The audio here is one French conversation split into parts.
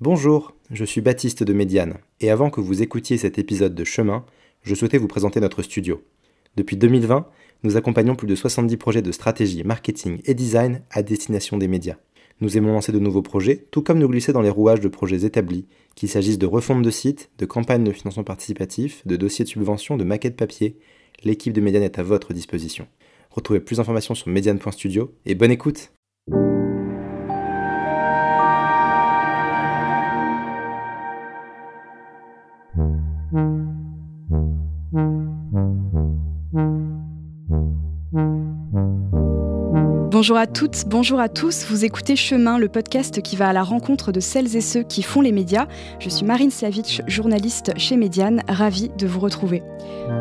Bonjour, je suis Baptiste de Médiane, et avant que vous écoutiez cet épisode de Chemin, je souhaitais vous présenter notre studio. Depuis 2020, nous accompagnons plus de 70 projets de stratégie, marketing et design à destination des médias. Nous aimons lancer de nouveaux projets, tout comme nous glisser dans les rouages de projets établis, qu'il s'agisse de refonte de sites, de campagnes de financement participatif, de dossiers de subvention, de maquettes papier. L'équipe de Médiane est à votre disposition. Retrouvez plus d'informations sur mediane.studio et bonne écoute Bonjour à toutes, bonjour à tous. Vous écoutez Chemin, le podcast qui va à la rencontre de celles et ceux qui font les médias. Je suis Marine Slavitch, journaliste chez Médiane, ravie de vous retrouver.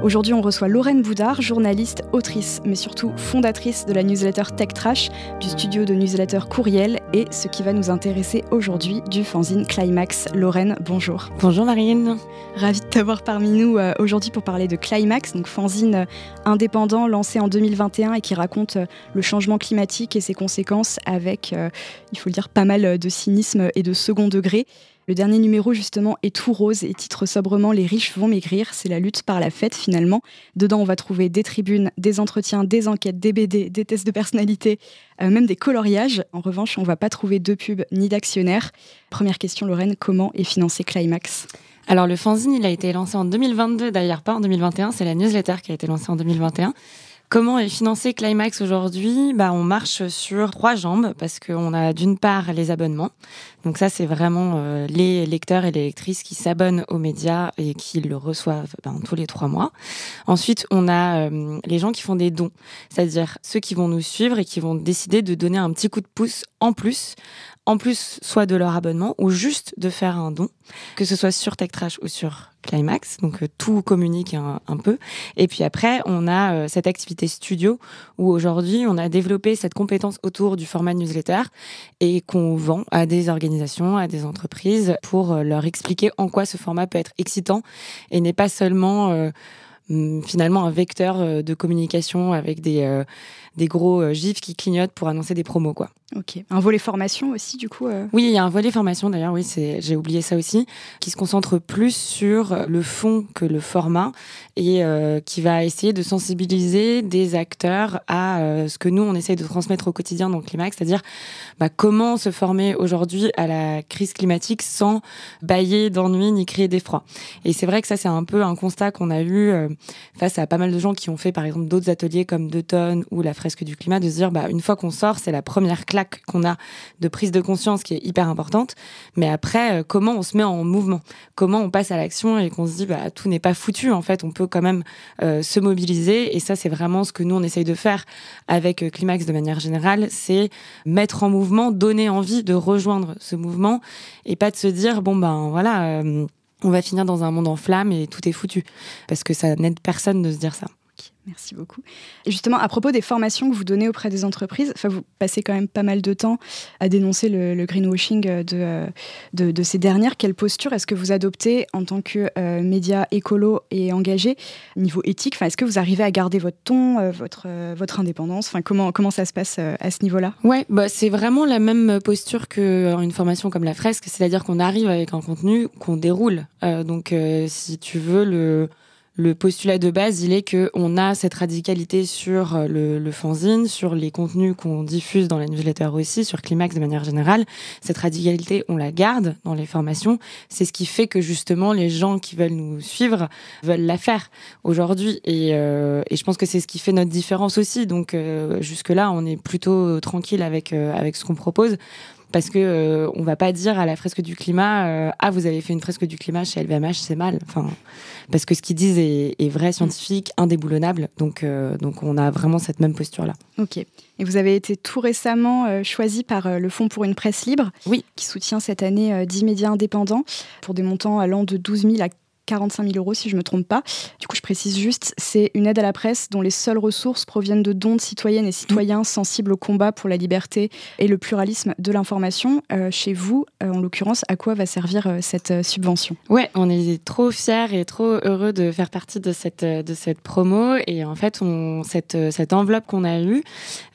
Aujourd'hui, on reçoit Lorraine Boudard, journaliste, autrice, mais surtout fondatrice de la newsletter Tech Trash, du studio de newsletter Courriel et ce qui va nous intéresser aujourd'hui du fanzine Climax. Lorraine, bonjour. Bonjour Marine. Ravie de t'avoir parmi nous euh, aujourd'hui pour parler de Climax, donc fanzine euh, indépendant lancé en 2021 et qui raconte euh, le changement climatique et ses conséquences avec, il faut le dire, pas mal de cynisme et de second degré. Le dernier numéro, justement, est tout rose et titre sobrement Les riches vont maigrir. C'est la lutte par la fête, finalement. Dedans, on va trouver des tribunes, des entretiens, des enquêtes, des BD, des tests de personnalité, même des coloriages. En revanche, on ne va pas trouver de pubs ni d'actionnaires. Première question, Lorraine, comment est financé Climax? Alors le fanzine, il a été lancé en 2022, d'ailleurs pas en 2021, c'est la newsletter qui a été lancée en 2021. Comment est financé Climax aujourd'hui? Bah, On marche sur trois jambes parce qu'on a d'une part les abonnements. Donc ça, c'est vraiment euh, les lecteurs et les lectrices qui s'abonnent aux médias et qui le reçoivent ben, tous les trois mois. Ensuite, on a euh, les gens qui font des dons, c'est-à-dire ceux qui vont nous suivre et qui vont décider de donner un petit coup de pouce en plus en plus soit de leur abonnement ou juste de faire un don, que ce soit sur Tech Trash ou sur Climax. Donc euh, tout communique un, peu. Et puis après, on a euh, cette activité studio où aujourd'hui, on a développé cette compétence autour du format newsletter et qu'on vend à des organisations, à des entreprises pour euh, leur expliquer en quoi ce format peut être excitant et n'est pas seulement finalement un vecteur de communication avec des, des gros gifs qui clignotent pour annoncer des promos quoi. Ok. Un volet formation aussi, du coup euh Oui, il y a un volet formation, d'ailleurs, oui, j'ai oublié ça aussi, qui se concentre plus sur le fond que le format et euh, qui va essayer de sensibiliser des acteurs à euh, ce que nous, on essaye de transmettre au quotidien dans Climax, c'est-à-dire bah, comment se former aujourd'hui à la crise climatique sans bailler d'ennui ni créer d'effroi. Et c'est vrai que ça, c'est un peu un constat qu'on a eu face à pas mal de gens qui ont fait, par exemple, d'autres ateliers comme Deux tonnes ou la fresque du climat, de se dire, bah, une fois qu'on sort, c'est la première classe qu'on a de prise de conscience qui est hyper importante. Mais après, euh, comment on se met en mouvement? Comment on passe à l'action et qu'on se dit, bah, tout n'est pas foutu. En fait, on peut quand même euh, se mobiliser. Et ça, c'est vraiment ce que nous, on essaye de faire avec euh, Climax de manière générale. C'est mettre en mouvement, donner envie de rejoindre ce mouvement et pas de se dire, bon, ben voilà. on va finir dans un monde en flammes et tout est foutu. Parce que ça n'aide personne de se dire ça. Merci beaucoup. Justement, à propos des formations que vous donnez auprès des entreprises, vous passez quand même pas mal de temps à dénoncer le, greenwashing de, ces dernières. Quelle posture est-ce que vous adoptez en tant que euh, média écolo et engagé niveau éthique? Est-ce que vous arrivez à garder votre ton, euh, votre, euh, votre indépendance? Comment, comment ça se passe à ce niveau-là? Ouais, bah, c'est vraiment la même posture qu'une formation comme la fresque, c'est-à-dire qu'on arrive avec un contenu qu'on déroule. donc, si tu veux, le le postulat de base, il est que on a cette radicalité sur euh, le, le fanzine, sur les contenus qu'on diffuse dans la newsletter aussi, sur Climax de manière générale. Cette radicalité, on la garde dans les formations. C'est ce qui fait que justement les gens qui veulent nous suivre veulent la faire aujourd'hui. Et, euh, et je pense que c'est ce qui fait notre différence aussi. Donc euh, jusque là, on est plutôt tranquille avec avec ce qu'on propose parce que euh, on va pas dire à la fresque du climat euh, ah vous avez fait une fresque du climat chez LVMH c'est mal. Enfin parce que ce qu'ils disent est, vrai scientifique indéboulonnable. Donc euh, donc on a vraiment cette même posture là ok. Et vous avez été tout récemment choisi par le Fonds pour une presse libre oui. qui soutient cette année 10 médias indépendants pour des montants allant de 12 000 à 45 000 euros si je ne me trompe pas. Du coup, je précise juste, c'est une aide à la presse dont les seules ressources proviennent de dons de citoyennes et citoyens sensibles au combat pour la liberté et le pluralisme de l'information. Euh, chez vous, euh, en l'occurrence, à quoi va servir cette subvention? Ouais, on est trop fiers et trop heureux de faire partie de cette, de cette promo. Et en fait, on, cette, cette enveloppe qu'on a eue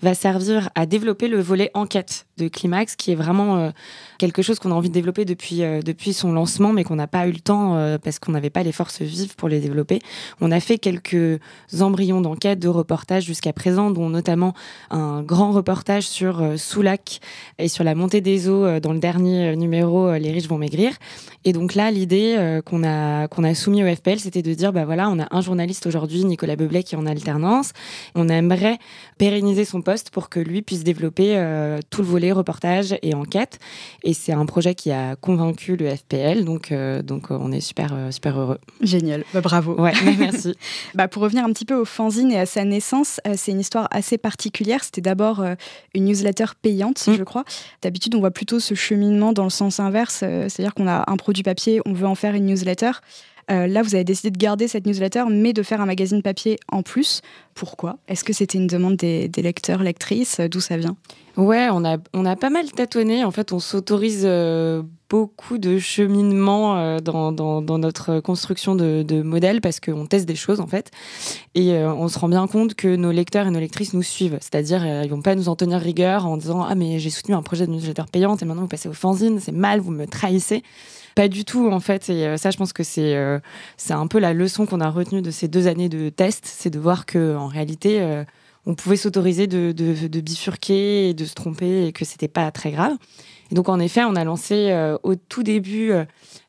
va servir à développer le volet enquête de Climax, qui est vraiment quelque chose qu'on a envie de développer depuis, depuis son lancement, mais qu'on n'a pas eu le temps parce qu'on n'avait pas les forces vives pour les développer. On a fait quelques embryons d'enquête, de reportages jusqu'à présent, dont notamment un grand reportage sur euh, Soulac et sur la montée des eaux euh, dans le dernier euh, numéro Les riches vont maigrir. Et donc là, l'idée qu'on a, qu'on a soumis au FPL, c'était de dire, bah voilà, on a un journaliste aujourd'hui, Nicolas Beblet, qui est en alternance. On aimerait pérenniser son poste pour que lui puisse développer tout le volet reportage et enquête. Et c'est un projet qui a convaincu le FPL, donc, donc on est super euh, super, heureux. Génial, bah, bravo. Ouais, merci. bah, pour revenir un petit peu au fanzine et à sa naissance, euh, c'est une histoire assez particulière. C'était d'abord euh, une newsletter payante, mm. je crois. D'habitude, on voit plutôt ce cheminement dans le sens inverse, c'est-à-dire qu'on a un produit papier, on veut en faire une newsletter. Là, vous avez décidé de garder cette newsletter, mais de faire un magazine papier en plus. Pourquoi? Est-ce que c'était une demande des, lecteurs, lectrices? D'où ça vient? Ouais, on a, on a pas mal tâtonné. En fait, on s'autorise beaucoup de cheminement euh, dans, dans, notre construction de, de modèles parce qu'on teste des choses en fait et euh, on se rend bien compte que nos lecteurs et nos lectrices nous suivent. C'est-à-dire euh, ils vont pas nous en tenir rigueur en disant ah mais j'ai soutenu un projet de newsletter payante et maintenant vous passez au fanzine, c'est mal, vous me trahissez. Pas du tout en fait et ça je pense que c'est c'est un peu la leçon qu'on a retenue de ces deux années de test, c'est de voir que en réalité on pouvait s'autoriser de, bifurquer et de se tromper et que c'était pas très grave donc, en effet, on a lancé euh, au tout début euh,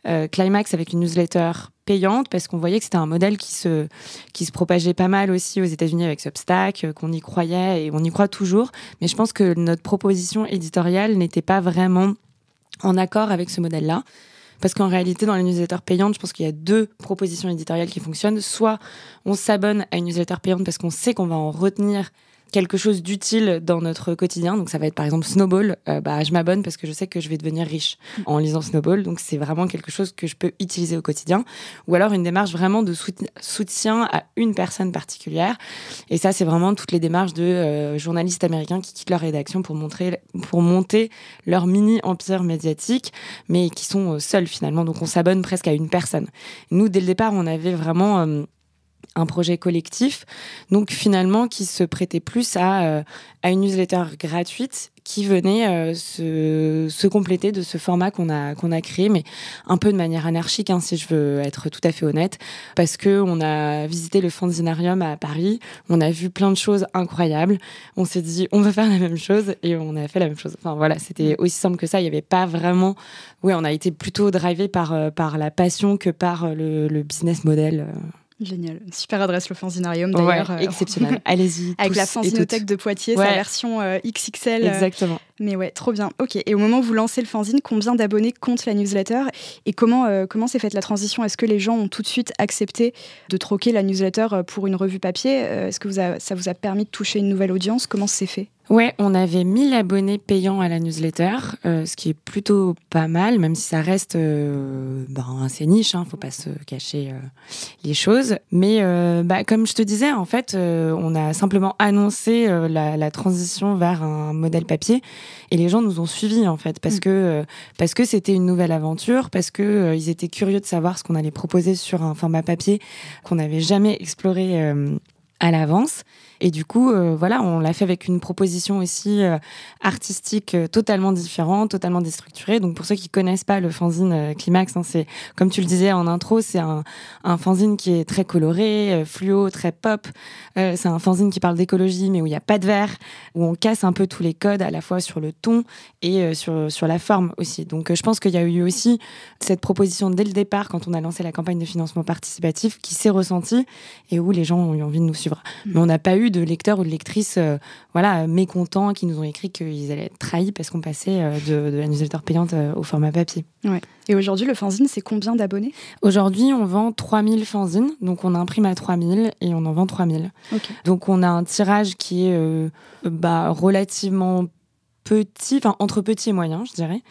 euh, Climax avec une newsletter payante parce qu'on voyait que c'était un modèle qui se, qui se propageait pas mal aussi aux États-Unis avec Substack, qu'on y croyait et on y croit toujours. Mais je pense que notre proposition éditoriale n'était pas vraiment en accord avec ce modèle-là. Parce qu'en réalité, dans les newsletters payantes, je pense qu'il y a deux propositions éditoriales qui fonctionnent. Soit on s'abonne à une newsletter payante parce qu'on sait qu'on va en retenir quelque chose d'utile dans notre quotidien. Donc ça va être par exemple Snowball. Euh, bah, je m'abonne parce que je sais que je vais devenir riche en lisant Snowball. Donc c'est vraiment quelque chose que je peux utiliser au quotidien. Ou alors une démarche vraiment de soutien à une personne particulière. Et ça, c'est vraiment toutes les démarches de euh, journalistes américains qui quittent leur rédaction pour, montrer, pour monter leur mini-empire médiatique, mais qui sont euh, seuls finalement. Donc on s'abonne presque à une personne. Nous, dès le départ, on avait vraiment un projet collectif, donc finalement qui se prêtait plus à, euh, à une newsletter gratuite qui venait euh, se, se, compléter de ce format qu'on a, qu'on a créé, mais un peu de manière anarchique, hein, si je veux être tout à fait honnête, parce que on a visité le Fanzinarium à Paris, on a vu plein de choses incroyables, on s'est dit on va faire la même chose et on a fait la même chose. Enfin voilà, c'était aussi simple que ça. Il n'y avait pas vraiment, oui, on a été plutôt drivé par, euh, par la passion que par le, le business model. Génial. Super adresse, le Fanzinarium d'ailleurs. Ouais, euh, exceptionnel. Allez-y. Avec la Fanzinothèque de Poitiers, sa version euh, XXL. Euh, Exactement. Mais ouais, trop bien. Ok. Et au moment où vous lancez le fanzine, combien d'abonnés compte la newsletter Et comment comment s'est faite la transition? Est-ce que les gens ont tout de suite accepté de troquer la newsletter pour une revue papier? Est-ce que ça vous a permis de toucher une nouvelle audience? Comment c'est fait? Ouais, on avait 1000 abonnés payants à la newsletter, euh, ce qui est plutôt pas mal, même si ça reste euh, ben, assez niche, hein, faut pas se cacher euh, les choses. Mais bah, comme je te disais, en fait, on a simplement annoncé la, transition vers un modèle papier et les gens nous ont suivis en fait parce mm. que parce que c'était une nouvelle aventure, parce que ils étaient curieux de savoir ce qu'on allait proposer sur un format papier qu'on n'avait jamais exploré à l'avance. Et du coup, euh, voilà, on l'a fait avec une proposition aussi euh, artistique euh, totalement différente, totalement déstructurée. Donc pour ceux qui connaissent pas le fanzine Climax, hein, c'est comme tu le disais en intro, c'est un, un fanzine qui est très coloré, fluo, très pop. c'est un fanzine qui parle d'écologie, mais où il n'y a pas de verre, où on casse un peu tous les codes à la fois sur le ton et sur, sur la forme aussi. Donc je pense qu'il y a eu aussi cette proposition dès le départ, quand on a lancé la campagne de financement participatif, qui s'est ressentie et où les gens ont eu envie de nous suivre. Mais on n'a pas eu de lecteurs ou de lectrices euh, voilà, mécontents qui nous ont écrit qu'ils allaient être trahis parce qu'on passait euh, de, la newsletter payante euh, au format papier. Ouais. Et aujourd'hui, le fanzine, c'est combien d'abonnés? Aujourd'hui, on vend 3000 fanzines. Donc, on imprime à 3000 et on en vend 3000. Donc, on a un tirage qui est bah, relativement petit, enfin entre petit et moyen, je dirais.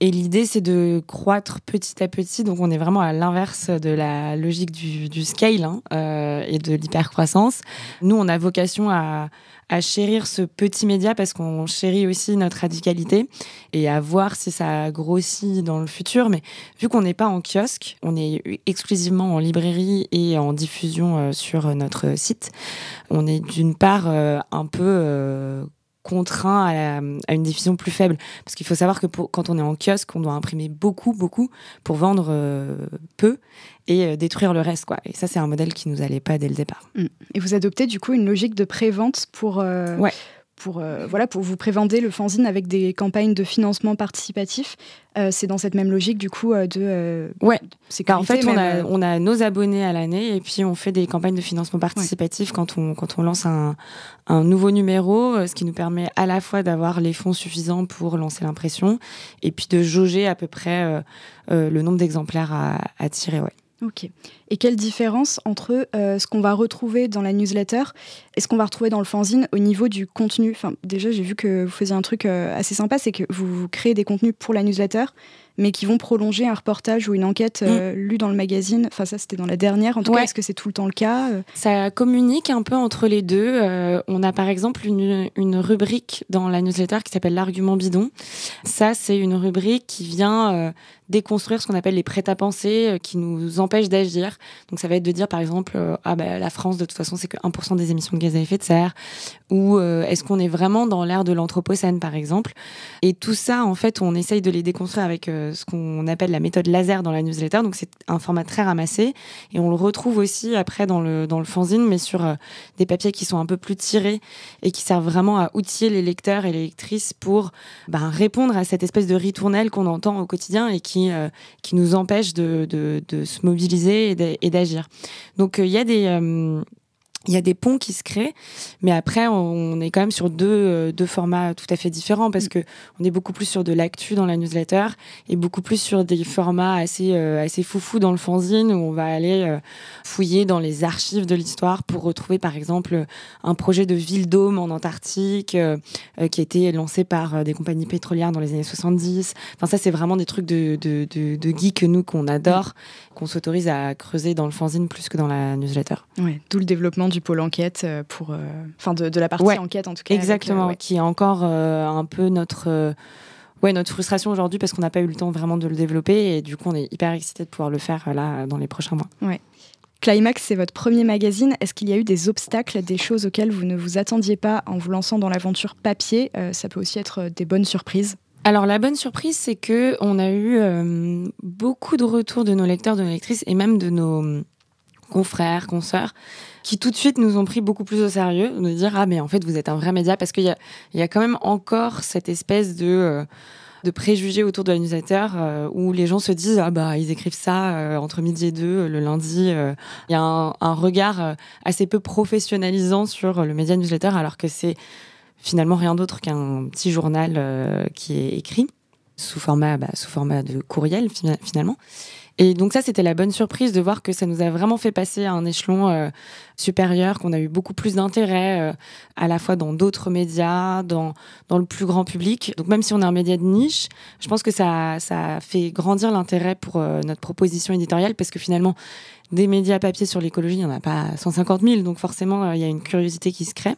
Et l'idée, c'est de croître petit à petit. Donc, on est vraiment à l'inverse de la logique du, scale hein, euh, et de l'hypercroissance. Nous, on a vocation à, à chérir ce petit média parce qu'on chérit aussi notre radicalité et à voir si ça grossit dans le futur. Mais vu qu'on n'est pas en kiosque, on est exclusivement en librairie et en diffusion euh, sur notre site, on est d'une part euh, un peu contraint à, une diffusion plus faible. Parce qu'il faut savoir que quand on est en kiosque, on doit imprimer beaucoup, beaucoup pour vendre euh, peu et euh, détruire le reste. Quoi. Et ça, c'est un modèle qui nous allait pas dès le départ. Mm. Et vous adoptez du coup une logique de pré-vente pour, euh, ouais pour, euh, voilà, pour vous prévender le fanzine avec des campagnes de financement participatif. Euh, c'est dans cette même logique du coup euh, de ouais. Car en fait, on a, on a, nos abonnés à l'année et puis on fait des campagnes de financement participatif quand, on, quand on lance un, un, nouveau numéro, ce qui nous permet à la fois d'avoir les fonds suffisants pour lancer l'impression et puis de jauger à peu près le nombre d'exemplaires à, à tirer. Ouais. Ok. Et quelle différence entre euh, ce qu'on va retrouver dans la newsletter et ce qu'on va retrouver dans le fanzine au niveau du contenu? Enfin, Déjà, j'ai vu que vous faisiez un truc euh, assez sympa, c'est que vous créez des contenus pour la newsletter, mais qui vont prolonger un reportage ou une enquête euh, mm. lue dans le magazine. Enfin, ça, c'était dans la dernière. En tout cas, est-ce que c'est tout le temps le cas Ça communique un peu entre les deux. On a par exemple une, une, rubrique dans la newsletter qui s'appelle l'argument bidon. Ça, c'est une rubrique qui vient déconstruire ce qu'on appelle les prêts-à-penser qui nous empêchent d'agir. Donc, ça va être de dire, par exemple, ah ben, la France, de toute façon, c'est que 1% des émissions de gaz à effet de serre. Ou est-ce qu'on est vraiment dans l'ère de l'anthropocène, par exemple? Et tout ça, en fait, on essaye de les déconstruire avec ce qu'on appelle la méthode laser dans la newsletter. Donc c'est un format très ramassé et on le retrouve aussi après dans le dans le fanzine, mais sur euh, des papiers qui sont un peu plus tirés et qui servent vraiment à outiller les lecteurs et les lectrices pour ben, répondre à cette espèce de ritournelle qu'on entend au quotidien et qui euh, qui nous empêche de, de, de se mobiliser et d'agir. Donc euh, il y a des il y a des ponts qui se créent, mais après on est quand même sur deux, euh, deux formats tout à fait différents parce mm. que on est beaucoup plus sur de l'actu dans la newsletter et beaucoup plus sur des formats assez euh, assez foufou dans le fanzine où on va aller euh, fouiller dans les archives de l'histoire pour retrouver par exemple un projet de ville dôme en Antarctique qui a été lancé par des compagnies pétrolières dans les années 70. Enfin ça c'est vraiment des trucs de de, de, nous qu'on adore, qu'on s'autorise à creuser dans le fanzine plus que dans la newsletter. Ouais, tout le développement du pôle enquête euh, pour, euh, enfin de, la partie enquête en tout cas. Exactement, qui est encore euh, un peu notre ouais, notre frustration aujourd'hui parce qu'on n'a pas eu le temps vraiment de le développer et du coup on est hyper excité de pouvoir le faire là dans les prochains mois. Ouais. Climax, c'est votre premier magazine. Est-ce qu'il y a eu des obstacles, des choses auxquelles vous ne vous attendiez pas en vous lançant dans l'aventure papier? Ça peut aussi être des bonnes surprises. Alors la bonne surprise, c'est que on a eu beaucoup de retours de nos lecteurs, de nos lectrices et même de nos confrères, consoeurs, qui tout de suite nous ont pris beaucoup plus au sérieux, de dire ah mais en fait vous êtes un vrai média parce qu'il y a, y a quand même encore cette espèce de euh, de préjugés autour de la newsletter euh, où les gens se disent ah bah ils écrivent ça euh, entre midi et deux le lundi. Il y a un, un regard assez peu professionnalisant sur le média newsletter alors que c'est finalement rien d'autre qu'un petit journal qui est écrit sous format bah, sous format de courriel finalement. Et donc ça, c'était la bonne surprise de voir que ça nous a vraiment fait passer à un échelon euh, supérieur, qu'on a eu beaucoup plus d'intérêt euh, à la fois dans d'autres médias, dans, dans le plus grand public. Donc même si on est un média de niche, je pense que ça, ça fait grandir l'intérêt pour euh, notre proposition éditoriale parce que finalement, des médias papier sur l'écologie, il n'y en a pas 150 000, donc forcément, il y a une curiosité qui se crée.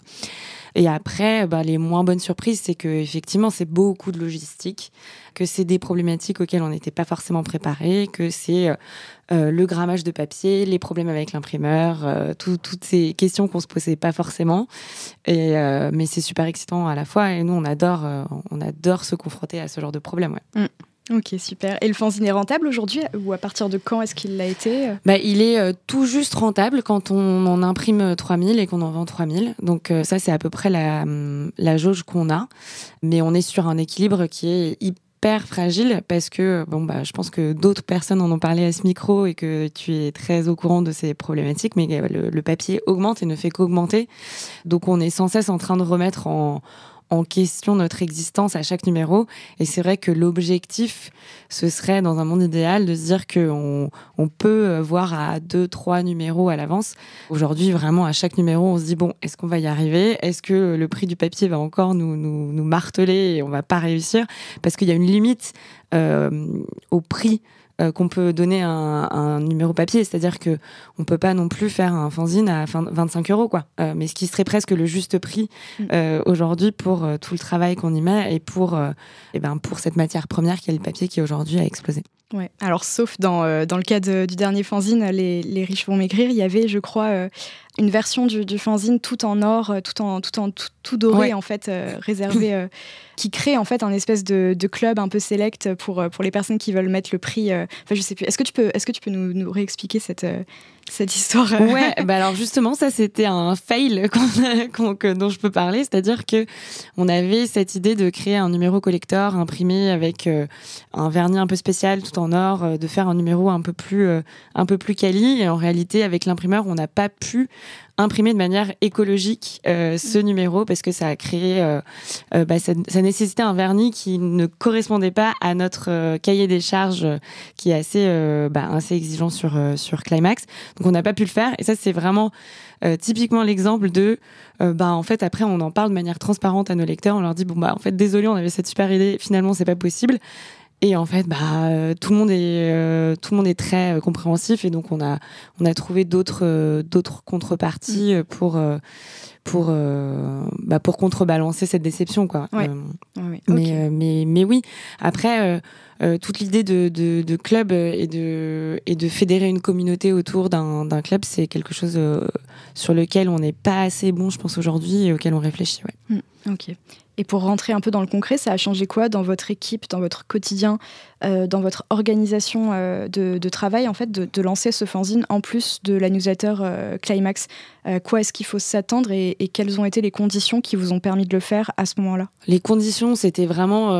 Et après, bah, les moins bonnes surprises, c'est que effectivement, c'est beaucoup de logistique, que c'est des problématiques auxquelles on n'était pas forcément préparé, que c'est euh, euh, le grammage de papier, les problèmes avec l'imprimeur, euh, toutes ces questions qu'on se posait pas forcément. Et mais c'est super excitant à la fois. Et nous, on adore, on adore se confronter à ce genre de problème. Ouais. Mm. Ok, super. Et le fanzine est rentable aujourd'hui ou à partir de quand est-ce qu'il l'a été bah, Il est euh, tout juste rentable quand on en imprime 3000 et qu'on en vend 3000. Donc euh, ça, c'est à peu près la, la jauge qu'on a. Mais on est sur un équilibre qui est hyper fragile parce que bon bah je pense que d'autres personnes en ont parlé à ce micro et que tu es très au courant de ces problématiques mais le papier augmente et ne fait qu'augmenter donc on est sans cesse en train de remettre en, en question notre existence à chaque numéro. Et c'est vrai que l'objectif, ce serait dans un monde idéal de se dire qu'on on peut voir à deux, trois numéros à l'avance. Aujourd'hui, vraiment, à chaque numéro, on se dit, bon, est-ce qu'on va y arriver? Est-ce que le prix du papier va encore nous marteler et on va pas réussir? Parce qu'il y a une limite euh, au prix euh, qu'on peut donner un, un, numéro papier, c'est-à-dire que on peut pas non plus faire un fanzine à 25 euros, quoi. Euh, mais ce qui serait presque le juste prix mm. euh, aujourd'hui pour tout le travail qu'on y met et pour, et ben pour cette matière première qui est le papier qui aujourd'hui a explosé. Ouais. Alors, sauf dans, dans le cas de, du dernier fanzine, les, les, riches vont maigrir, il y avait, je crois, une version du, du, fanzine tout en or, tout en tout en tout, tout doré ouais. en fait, euh, réservé, qui crée en fait un espèce de, de, club un peu select pour pour les personnes qui veulent mettre le prix. Enfin, je sais plus. Est-ce que tu peux est-ce que tu peux nous, nous réexpliquer cette cette histoire? Ouais, bah alors justement, ça c'était un fail qu qu dont je peux parler, c'est-à-dire que on avait cette idée de créer un numéro collector imprimé avec euh, un vernis un peu spécial tout en or, euh, de faire un numéro un peu plus euh, un peu plus quali. Et en réalité, avec l'imprimeur, on n'a pas pu imprimer de manière écologique euh, ce numéro parce que ça a créé, euh, euh, bah, ça, ça, nécessitait un vernis qui ne correspondait pas à notre cahier des charges qui est assez, bah, assez exigeant sur, sur Climax. Donc on n'a pas pu le faire et ça c'est vraiment typiquement l'exemple de, bah en fait après on en parle de manière transparente à nos lecteurs, on leur dit bon bah en fait désolé on avait cette super idée, finalement c'est pas possible. Et en fait, bah, euh, tout le monde est euh, tout le monde est très euh, compréhensif et donc on a on a trouvé d'autres d'autres contreparties mmh. pour pour bah, pour contrebalancer cette déception quoi. Ouais. Ouais, mais, okay. mais mais oui. Après. Toute l'idée de, de, de, club et de, et de fédérer une communauté autour d'un club, c'est quelque chose sur lequel on n'est pas assez bon, je pense, aujourd'hui et auquel on réfléchit. Ouais. Mmh, ok. Et pour rentrer un peu dans le concret, ça a changé quoi dans votre équipe, dans votre quotidien, euh, dans votre organisation euh, de, travail, en fait, de, lancer ce fanzine en plus de la newsletter euh, Climax? Quoi est-ce qu'il faut s'attendre et, quelles ont été les conditions qui vous ont permis de le faire à ce moment-là? Les conditions, c'était vraiment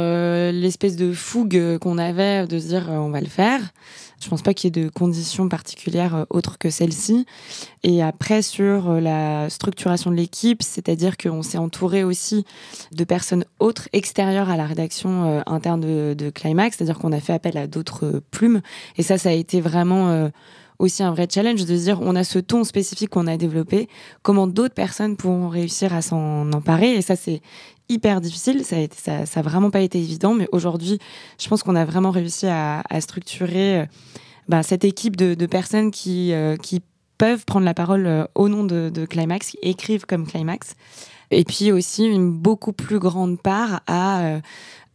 l'espèce de fougue qu'on avait de se dire on va le faire. Je pense pas qu'il y ait de conditions particulières autres que celle-ci. Et après, sur la structuration de l'équipe, c'est-à-dire qu'on s'est entouré aussi de personnes autres extérieures à la rédaction euh, interne de, de Climax, c'est-à-dire qu'on a fait appel à d'autres plumes. Et ça, ça a été vraiment euh, aussi un vrai challenge de se dire on a ce ton spécifique qu'on a développé, comment d'autres personnes pourront réussir à s'en emparer. Et ça, c'est hyper difficile. Ça a, vraiment pas été évident, mais aujourd'hui, je pense qu'on a vraiment réussi à, structurer euh, bah, cette équipe de, personnes qui, euh, qui peuvent prendre la parole euh, au nom de, Climax, qui écrivent comme Climax. Et puis aussi une beaucoup plus grande part à,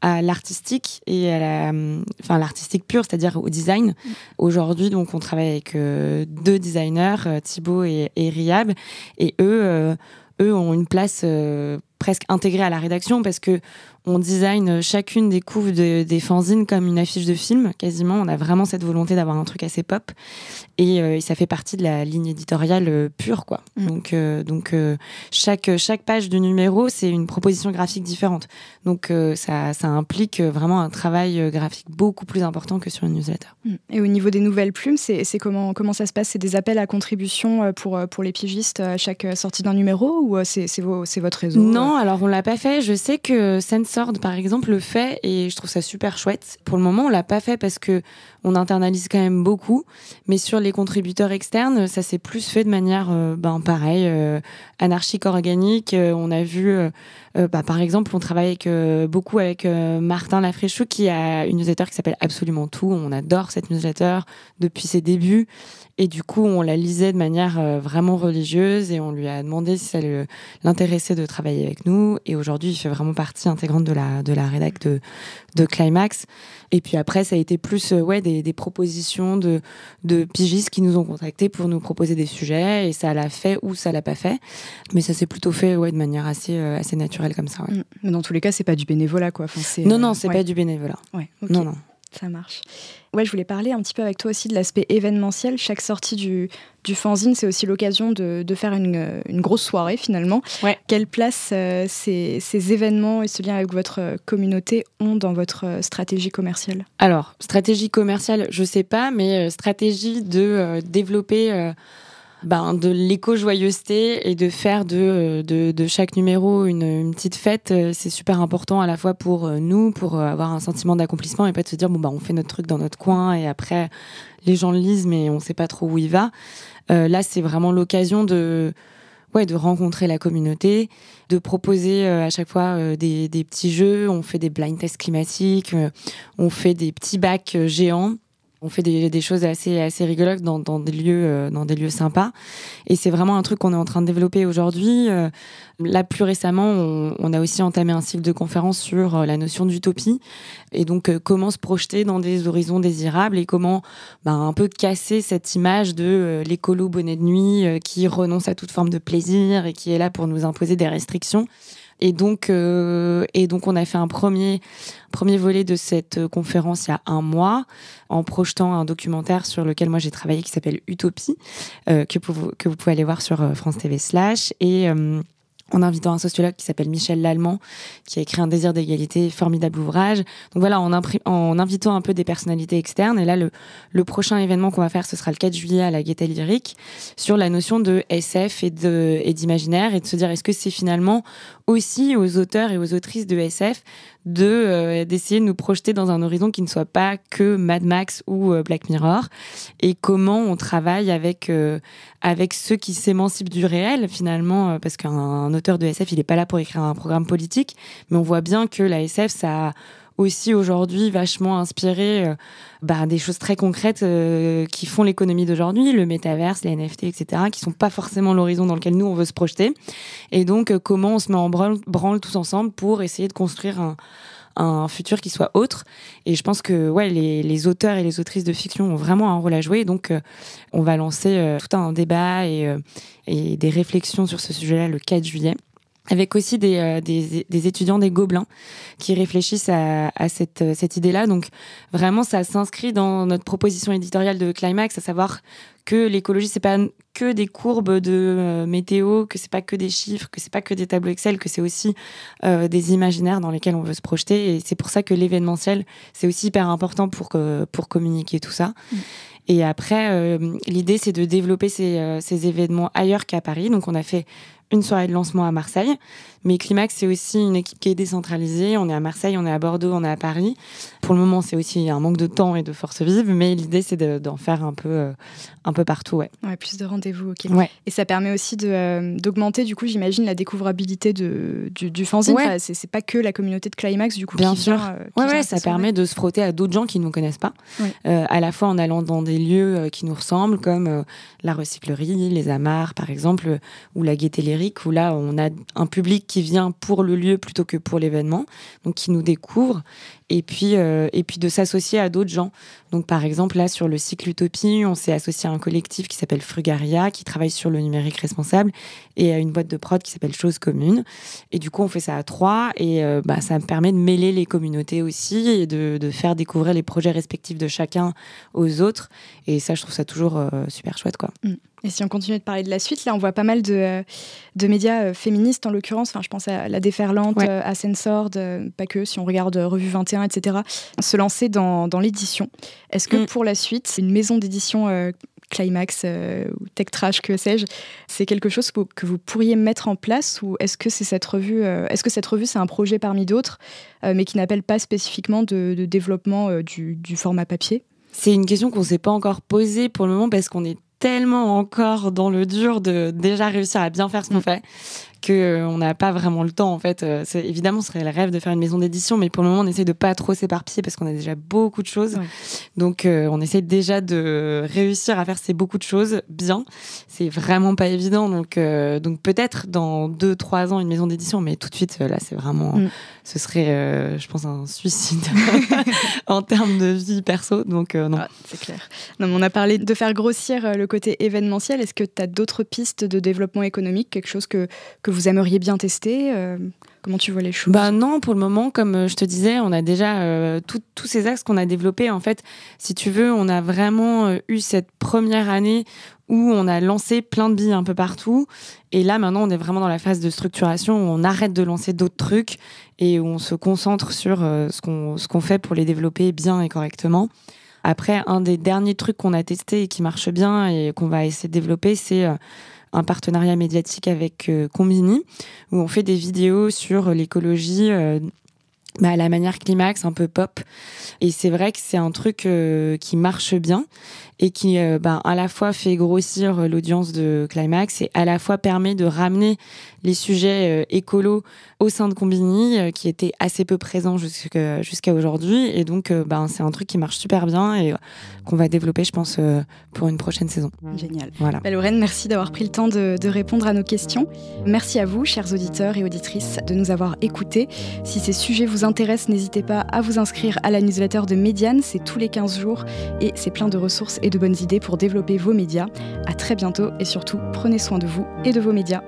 à l'artistique et à la, enfin l'artistique pure, c'est-à-dire au design. Mmh. Aujourd'hui, donc, on travaille avec euh, deux designers, euh, Thibaut et, et Riab, et eux, euh, eux ont une place presque intégrée à la rédaction parce que on design chacune des couves de, des fanzines comme une affiche de film, quasiment. On a vraiment cette volonté d'avoir un truc assez pop. Et, euh, et, ça fait partie de la ligne éditoriale euh, pure, quoi. Mm. Donc, euh, donc chaque, chaque page du numéro, c'est une proposition graphique différente. Donc, ça, ça implique vraiment un travail graphique beaucoup plus important que sur une newsletter. Mm. Et au niveau des nouvelles plumes, c'est comment, comment ça se passe? C'est des appels à contribution pour, pour les pigistes à chaque sortie d'un numéro ou c'est votre réseau Non, alors on l'a pas fait. Je sais que Sensor par exemple, le fait et je trouve ça super chouette. Pour le moment, on l'a pas fait parce que on internalise quand même beaucoup, mais sur les contributeurs externes, ça s'est plus fait de manière, euh, ben pareil, euh, anarchique organique. Euh, on a vu, euh, bah, par exemple, on travaille beaucoup avec Martin Lafréchou qui a une newsletter qui s'appelle Absolument tout. On adore cette newsletter depuis ses débuts et du coup, on la lisait de manière vraiment religieuse et on lui a demandé si ça l'intéressait de travailler avec nous. Et aujourd'hui, il fait vraiment partie intégrante de la de la rédac de de Climax. Et puis après, ça a été plus ouais des, des propositions de de pigistes qui nous ont contactés pour nous proposer des sujets et ça l'a fait ou ça l'a pas fait. Mais ça s'est plutôt fait ouais, de manière assez, euh, assez naturelle comme ça. Ouais. Mmh. Mais dans tous les cas, c'est pas du bénévolat. Quoi. Enfin, non, non, c'est ouais. pas du bénévolat. Ouais, okay. Non, non. Ça marche. Ouais, je voulais parler un petit peu avec toi aussi de l'aspect événementiel. Chaque sortie du, du fanzine, c'est aussi l'occasion de, de, faire une, une, grosse soirée finalement. Ouais. Quelle place euh, ces, ces, événements et ce lien avec votre communauté ont dans votre euh, stratégie commerciale? Alors, stratégie commerciale, je sais pas, mais euh, stratégie de euh, développer ben, de l'éco-joyeuseté et de faire de, de, de chaque numéro une, une, petite fête, c'est super important à la fois pour nous, pour avoir un sentiment d'accomplissement et pas de se dire bon bah on fait notre truc dans notre coin et après les gens le lisent mais on sait pas trop où il va. Euh, là c'est vraiment l'occasion de ouais, de rencontrer la communauté, de proposer euh, à chaque fois euh, des, des, petits jeux. On fait des blind tests climatiques, on fait des petits bacs géants on fait des, des, choses assez assez rigolotes dans, dans des lieux euh, dans des lieux sympas. Et c'est vraiment un truc qu'on est en train de développer aujourd'hui. Euh, là plus récemment on, on, a aussi entamé un cycle de conférences sur euh, la notion d'utopie. Et donc comment se projeter dans des horizons désirables et comment bah, un peu casser cette image de l'écolo bonnet de nuit qui renonce à toute forme de plaisir et qui est là pour nous imposer des restrictions et donc, euh, et donc, on a fait un premier, premier volet de cette conférence il y a un mois, en projetant un documentaire sur lequel moi j'ai travaillé qui s'appelle Utopie, euh, que, que vous pouvez aller voir sur euh, France TV slash. Et euh, en invitant un sociologue qui s'appelle Michel Lallemand, qui a écrit Un désir d'égalité, formidable ouvrage. Donc voilà, en, en, invitant un peu des personnalités externes. Et là, le, le prochain événement qu'on va faire, ce sera le 4 juillet à la Gaîté Lyrique, sur la notion de SF et d'imaginaire, et, et de se dire, est-ce que c'est finalement aussi aux auteurs et aux autrices de SF de euh, d'essayer de nous projeter dans un horizon qui ne soit pas que Mad Max ou euh, Black Mirror. Et comment on travaille avec euh, avec ceux qui s'émancipent du réel finalement parce qu'un auteur de SF il n'est pas là pour écrire un programme politique mais on voit bien que la SF ça aussi aujourd'hui vachement inspiré euh, bah, des choses très concrètes euh, qui font l'économie d'aujourd'hui, le métaverse, les NFT, etc., qui sont pas forcément l'horizon dans lequel nous on veut se projeter. Et donc euh, comment on se met en branle, tous ensemble pour essayer de construire un, futur qui soit autre. Et je pense que ouais, les, les, auteurs et les autrices de fiction ont vraiment un rôle à jouer. Donc, on va lancer tout un débat et, et des réflexions sur ce sujet-là le 4 juillet avec aussi des, euh, des, des, étudiants des Gobelins qui réfléchissent à, à cette, euh, cette idée-là. Donc vraiment, ça s'inscrit dans notre proposition éditoriale de Climax, à savoir que l'écologie, c'est pas que des courbes de euh, météo, que c'est pas que des chiffres, que c'est pas que des tableaux Excel, que c'est aussi euh, des imaginaires dans lesquels on veut se projeter. Et c'est pour ça que l'événementiel, c'est aussi hyper important pour, pour communiquer tout ça. Mm. Et après, euh, l'idée, c'est de développer ces, ces événements ailleurs qu'à Paris. Donc, on a fait une soirée de lancement à Marseille. Mais Climax, c'est aussi une équipe qui est décentralisée. On est à Marseille, on est à Bordeaux, on est à Paris. Pour le moment, c'est aussi un manque de temps et de force vive, mais l'idée, c'est d'en faire un peu, euh, un peu partout. Ouais. ouais plus de rendez-vous, ok. Ouais. Et ça permet aussi euh, d'augmenter, du coup, j'imagine, la découvrabilité de, du, du fanzine. Ouais. Enfin, c'est pas que la communauté de Climax, du coup. Bien qui sûr. Vient, euh, ouais, ouais, ça permet de se frotter à d'autres gens qui ne nous connaissent pas. Ouais. à la fois en allant dans des lieux qui nous ressemblent, comme la recyclerie, les amarres, par exemple, ou la gaieté lyrique, où là, on a un public qui vient pour le lieu plutôt que pour l'événement, donc qui nous découvre, et puis, euh, et puis de s'associer à d'autres gens. Donc par exemple, là, sur le cycle Utopie, on s'est associé à un collectif qui s'appelle Frugaria, qui travaille sur le numérique responsable, et à une boîte de prod qui s'appelle Chose Commune. Et du coup, on fait ça à trois, et euh, bah, ça me permet de mêler les communautés aussi, et de, de, faire découvrir les projets respectifs de chacun aux autres. Et ça, je trouve ça toujours euh, super chouette, quoi. Mm. Et si on continue de parler de la suite, là, on voit pas mal de, de médias féministes, en l'occurrence. Enfin, je pense à La Déferlante, ouais. à Sensord, pas que, si on regarde Revue 21, etc., se lancer dans, dans l'édition. Est-ce que Mm. pour la suite, une maison d'édition euh, Climax euh, ou Tech Trash, que sais-je, c'est quelque chose que, que, vous pourriez mettre en place ou est-ce que c'est cette revue, euh, est-ce que cette revue c'est un projet parmi d'autres, euh, mais qui n'appelle pas spécifiquement de, de développement euh, du, du format papier? C'est une question qu'on ne s'est pas encore posée pour le moment parce qu'on est tellement encore dans le dur de déjà réussir à bien faire ce qu'on fait que euh, on n'a pas vraiment le temps en fait. Euh, c'est évidemment ce serait le rêve de faire une maison d'édition, mais pour le moment on essaie de pas trop s'éparpiller parce qu'on a déjà beaucoup de choses. Ouais. Donc euh, on essaie déjà de réussir à faire ces beaucoup de choses bien. C'est vraiment pas évident. Donc euh, donc peut-être dans deux trois ans une maison d'édition, mais tout de suite là c'est vraiment Mm. ce serait euh, je pense un suicide en termes de vie perso. Donc non. Ah, c'est clair. Non, mais on a parlé de faire grossir le côté événementiel. Est-ce que tu as d'autres pistes de développement économique, quelque chose que, que vous aimeriez bien tester euh, Comment tu vois les choses? Bah non, pour le moment, comme euh, je te disais, on a déjà euh, tous ces axes qu'on a développés. En fait, si tu veux, on a vraiment eu cette première année où on a lancé plein de billes un peu partout. Et là, maintenant, on est vraiment dans la phase de structuration où on arrête de lancer d'autres trucs et où on se concentre sur euh, ce qu'on fait pour les développer bien et correctement. Après, un des derniers trucs qu'on a testé et qui marche bien et qu'on va essayer de développer, c'est un partenariat médiatique avec Combini, où on fait des vidéos sur l'écologie bah, à la manière climax, un peu pop. Et c'est vrai que c'est un truc euh, qui marche bien et qui euh, bah, à la fois fait grossir l'audience de Climax et à la fois permet de ramener les sujets euh, écolos au sein de Combini qui étaient assez peu présents jusqu'à aujourd'hui. Et donc, bah, c'est un truc qui marche super bien et qu'on va développer, je pense, pour une prochaine saison. Génial. Voilà. Bah, Lorraine, merci d'avoir pris le temps de, de répondre à nos questions. Merci à vous, chers auditeurs et auditrices, de nous avoir écoutés. Si ces sujets vous intéresse, n'hésitez pas à vous inscrire à la newsletter de Médiane. C'est tous les 15 jours et c'est plein de ressources de bonnes idées pour développer vos médias. À très bientôt et surtout, prenez soin de vous et de vos médias.